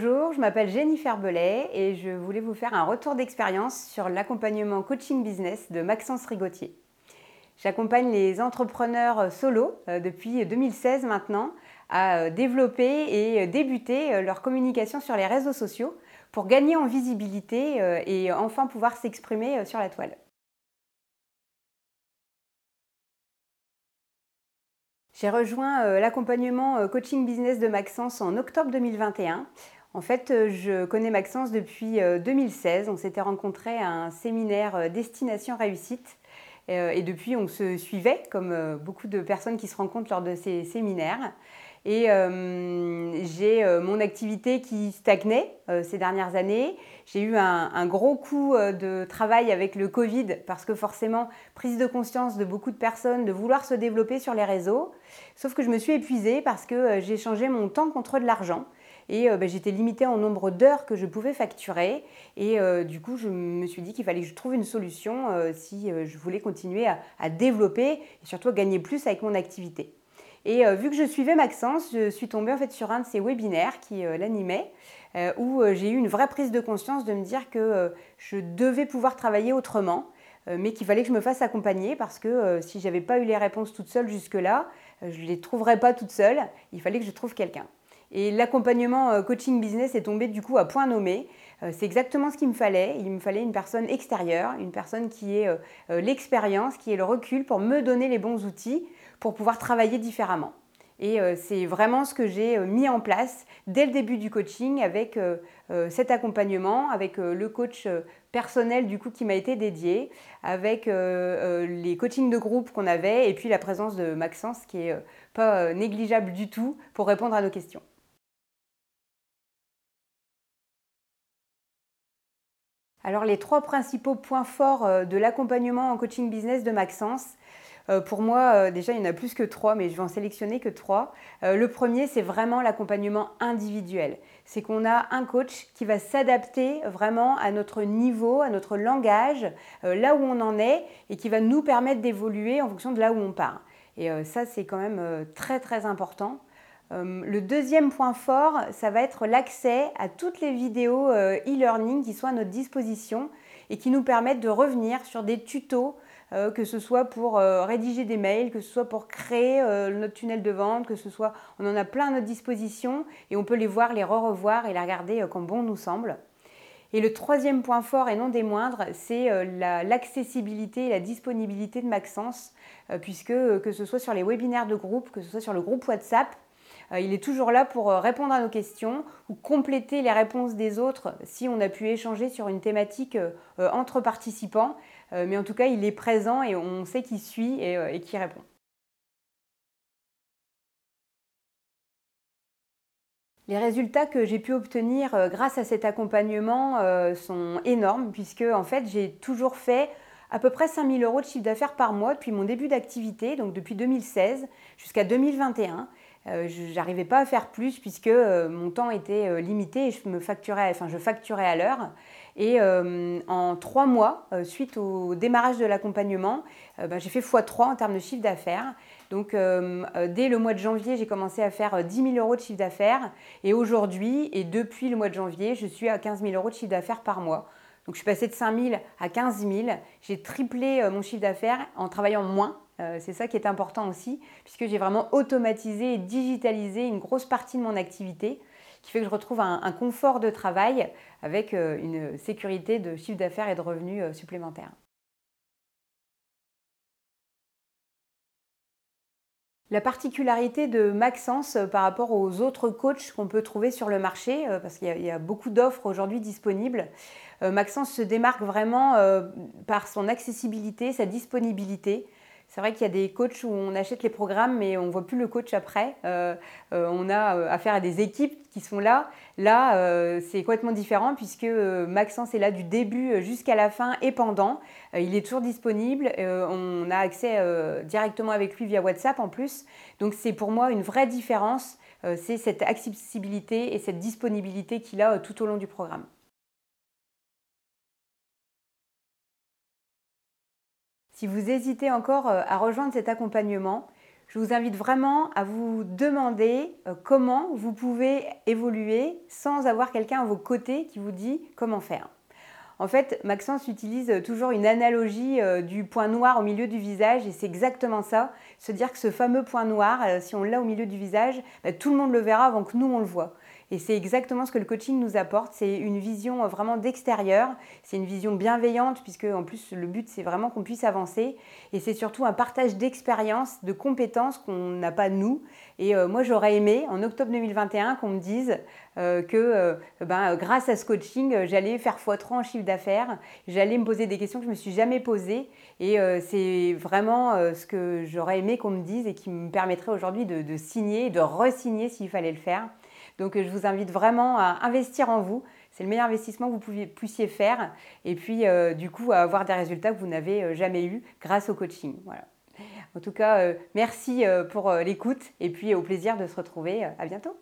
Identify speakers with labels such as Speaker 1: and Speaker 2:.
Speaker 1: Bonjour, je m'appelle Jennifer Belay et je voulais vous faire un retour d'expérience sur l'accompagnement coaching business de Maxence Rigotier. J'accompagne les entrepreneurs solo euh, depuis 2016 maintenant à euh, développer et débuter euh, leur communication sur les réseaux sociaux pour gagner en visibilité et enfin pouvoir s'exprimer sur la toile. J'ai rejoint l'accompagnement coaching business de Maxence en octobre 2021. En fait, euh, je connais Maxence depuis 2016. On s'était rencontrés à un séminaire Destination Réussite. Et depuis, on se suivait, comme beaucoup de personnes qui se rencontrent lors de ces séminaires. Et euh, j'ai euh, mon activité qui stagnait euh, ces dernières années. J'ai eu un, gros coup de travail avec le Covid parce que forcément, prise de conscience de beaucoup de personnes de vouloir se développer sur les réseaux. Sauf que je me suis épuisée parce que j'ai changé mon temps contre de l'argent. Et ben, j'étais limitée en nombre d'heures que je pouvais facturer. Et du coup, je me suis dit qu'il fallait que je trouve une solution si je voulais continuer à, développer et surtout gagner plus avec mon activité. Et euh, vu que je suivais Maxence, je suis tombée en fait sur un de ses webinaires qui euh, l'animait, euh, où j'ai eu une vraie prise de conscience de me dire que je devais pouvoir travailler autrement, mais qu'il fallait que je me fasse accompagner parce que si j'avais pas eu les réponses toute seule jusque-là, je ne les trouverais pas toute seule. Il fallait que je trouve quelqu'un. Et l'accompagnement coaching business est tombé du coup à point nommé. C'est exactement ce qu'il me fallait. Il me fallait une personne extérieure, une personne qui ait l'expérience, qui ait le recul pour me donner les bons outils pour pouvoir travailler différemment. Et euh, c'est vraiment ce que j'ai euh, mis en place dès le début du coaching avec euh, cet accompagnement, avec le coach personnel du coup qui m'a été dédié, avec les coachings de groupe qu'on avait et puis la présence de Maxence qui est pas négligeable du tout pour répondre à nos questions. Alors les trois principaux points forts de l'accompagnement en coaching business de Maxence, euh, pour moi, euh, déjà, il y en a plus que trois, mais je vais en sélectionner que trois. Euh, le premier, c'est vraiment l'accompagnement individuel. C'est qu'on a un coach qui va s'adapter vraiment à notre niveau, à notre langage, là où on en est, et qui va nous permettre d'évoluer en fonction de là où on part. Et ça, c'est quand même très, très important. Le deuxième point fort, ça va être l'accès à toutes les vidéos e-learning qui sont à notre disposition et qui nous permettent de revenir sur des tutos euh, que ce soit pour euh, rédiger des mails, que ce soit pour créer euh, notre tunnel de vente, que ce soit, on en a plein à notre disposition et on peut les voir, les re-revoir et les regarder comme bon nous semble. Et le troisième point fort et non des moindres, c'est l'accessibilité et la disponibilité de Maxence, puisque que ce soit sur les webinaires de groupe, que ce soit sur le groupe WhatsApp, il est toujours là pour répondre à nos questions ou compléter les réponses des autres si on a pu échanger sur une thématique entre participants. Euh, mais en tout cas, il est présent et on sait qu'il suit et, euh, qu'il répond. Les résultats que j'ai pu obtenir euh, grâce à cet accompagnement sont énormes puisque en fait j'ai toujours fait à peu près 5000 euros de chiffre d'affaires par mois depuis mon début d'activité, donc depuis 2016 jusqu'à 2021. Je n'arrivais pas à faire plus puisque mon temps était limité et je me facturais, enfin je facturais à l'heure. Et euh, en trois mois, euh, suite au démarrage de l'accompagnement, euh, ben, j'ai fait x3 en termes de chiffre d'affaires. Donc dès le mois de janvier, j'ai commencé à faire 10 000 euros de chiffre d'affaires. Et aujourd'hui, et depuis le mois de janvier, je suis à 15 000 euros de chiffre d'affaires par mois. Donc je suis passée de 5 000 à 15 000. J'ai triplé mon chiffre d'affaires en travaillant moins. C'est ça qui est important aussi, puisque j'ai vraiment automatisé et digitalisé une grosse partie de mon activité qui fait que je retrouve un, confort de travail avec euh, une sécurité de chiffre d'affaires et de revenus euh, supplémentaires. La particularité de Maxence euh, par rapport aux autres coachs qu'on peut trouver sur le marché, parce qu'il y, a beaucoup d'offres aujourd'hui disponibles, Maxence se démarque vraiment par son accessibilité, sa disponibilité. C'est vrai qu'il y a des coachs où on achète les programmes, mais on ne voit plus le coach après. Euh, euh, on a euh, affaire à des équipes qui sont là. Là, c'est complètement différent puisque Maxence est là du début jusqu'à la fin et pendant. il est toujours disponible. on a accès directement avec lui via WhatsApp en plus. Donc c'est pour moi une vraie différence. c'est cette accessibilité et cette disponibilité qu'il a tout au long du programme. Si vous hésitez encore euh, à rejoindre cet accompagnement, je vous invite vraiment à vous demander comment vous pouvez évoluer sans avoir quelqu'un à vos côtés qui vous dit comment faire. En fait, Maxence utilise toujours une analogie euh, du point noir au milieu du visage et c'est exactement ça. Se dire que ce fameux point noir, euh, si on l'a au milieu du visage, bah, tout le monde le verra avant que nous on le voit. Et c'est exactement ce que le coaching nous apporte. C'est une vision euh, vraiment d'extérieur. C'est une vision bienveillante, puisque en plus, le but, c'est vraiment qu'on puisse avancer. Et c'est surtout un partage d'expériences, de compétences qu'on n'a pas nous. Et euh, moi, j'aurais aimé, en octobre 2021, qu'on me dise euh, que ben, grâce à ce coaching, j'allais faire x3 en chiffre d'affaires. J'allais me poser des questions que je ne me suis jamais posées. Et c'est vraiment ce que j'aurais aimé qu'on me dise et qui me permettrait aujourd'hui de, de signer, de resigner s'il fallait le faire. Donc je vous invite vraiment à investir en vous. C'est le meilleur investissement que vous puissiez faire. Et puis euh, du coup, à avoir des résultats que vous n'avez euh, jamais eus grâce au coaching. Voilà. En tout cas, euh, merci pour l'écoute et puis au plaisir de se retrouver. À bientôt.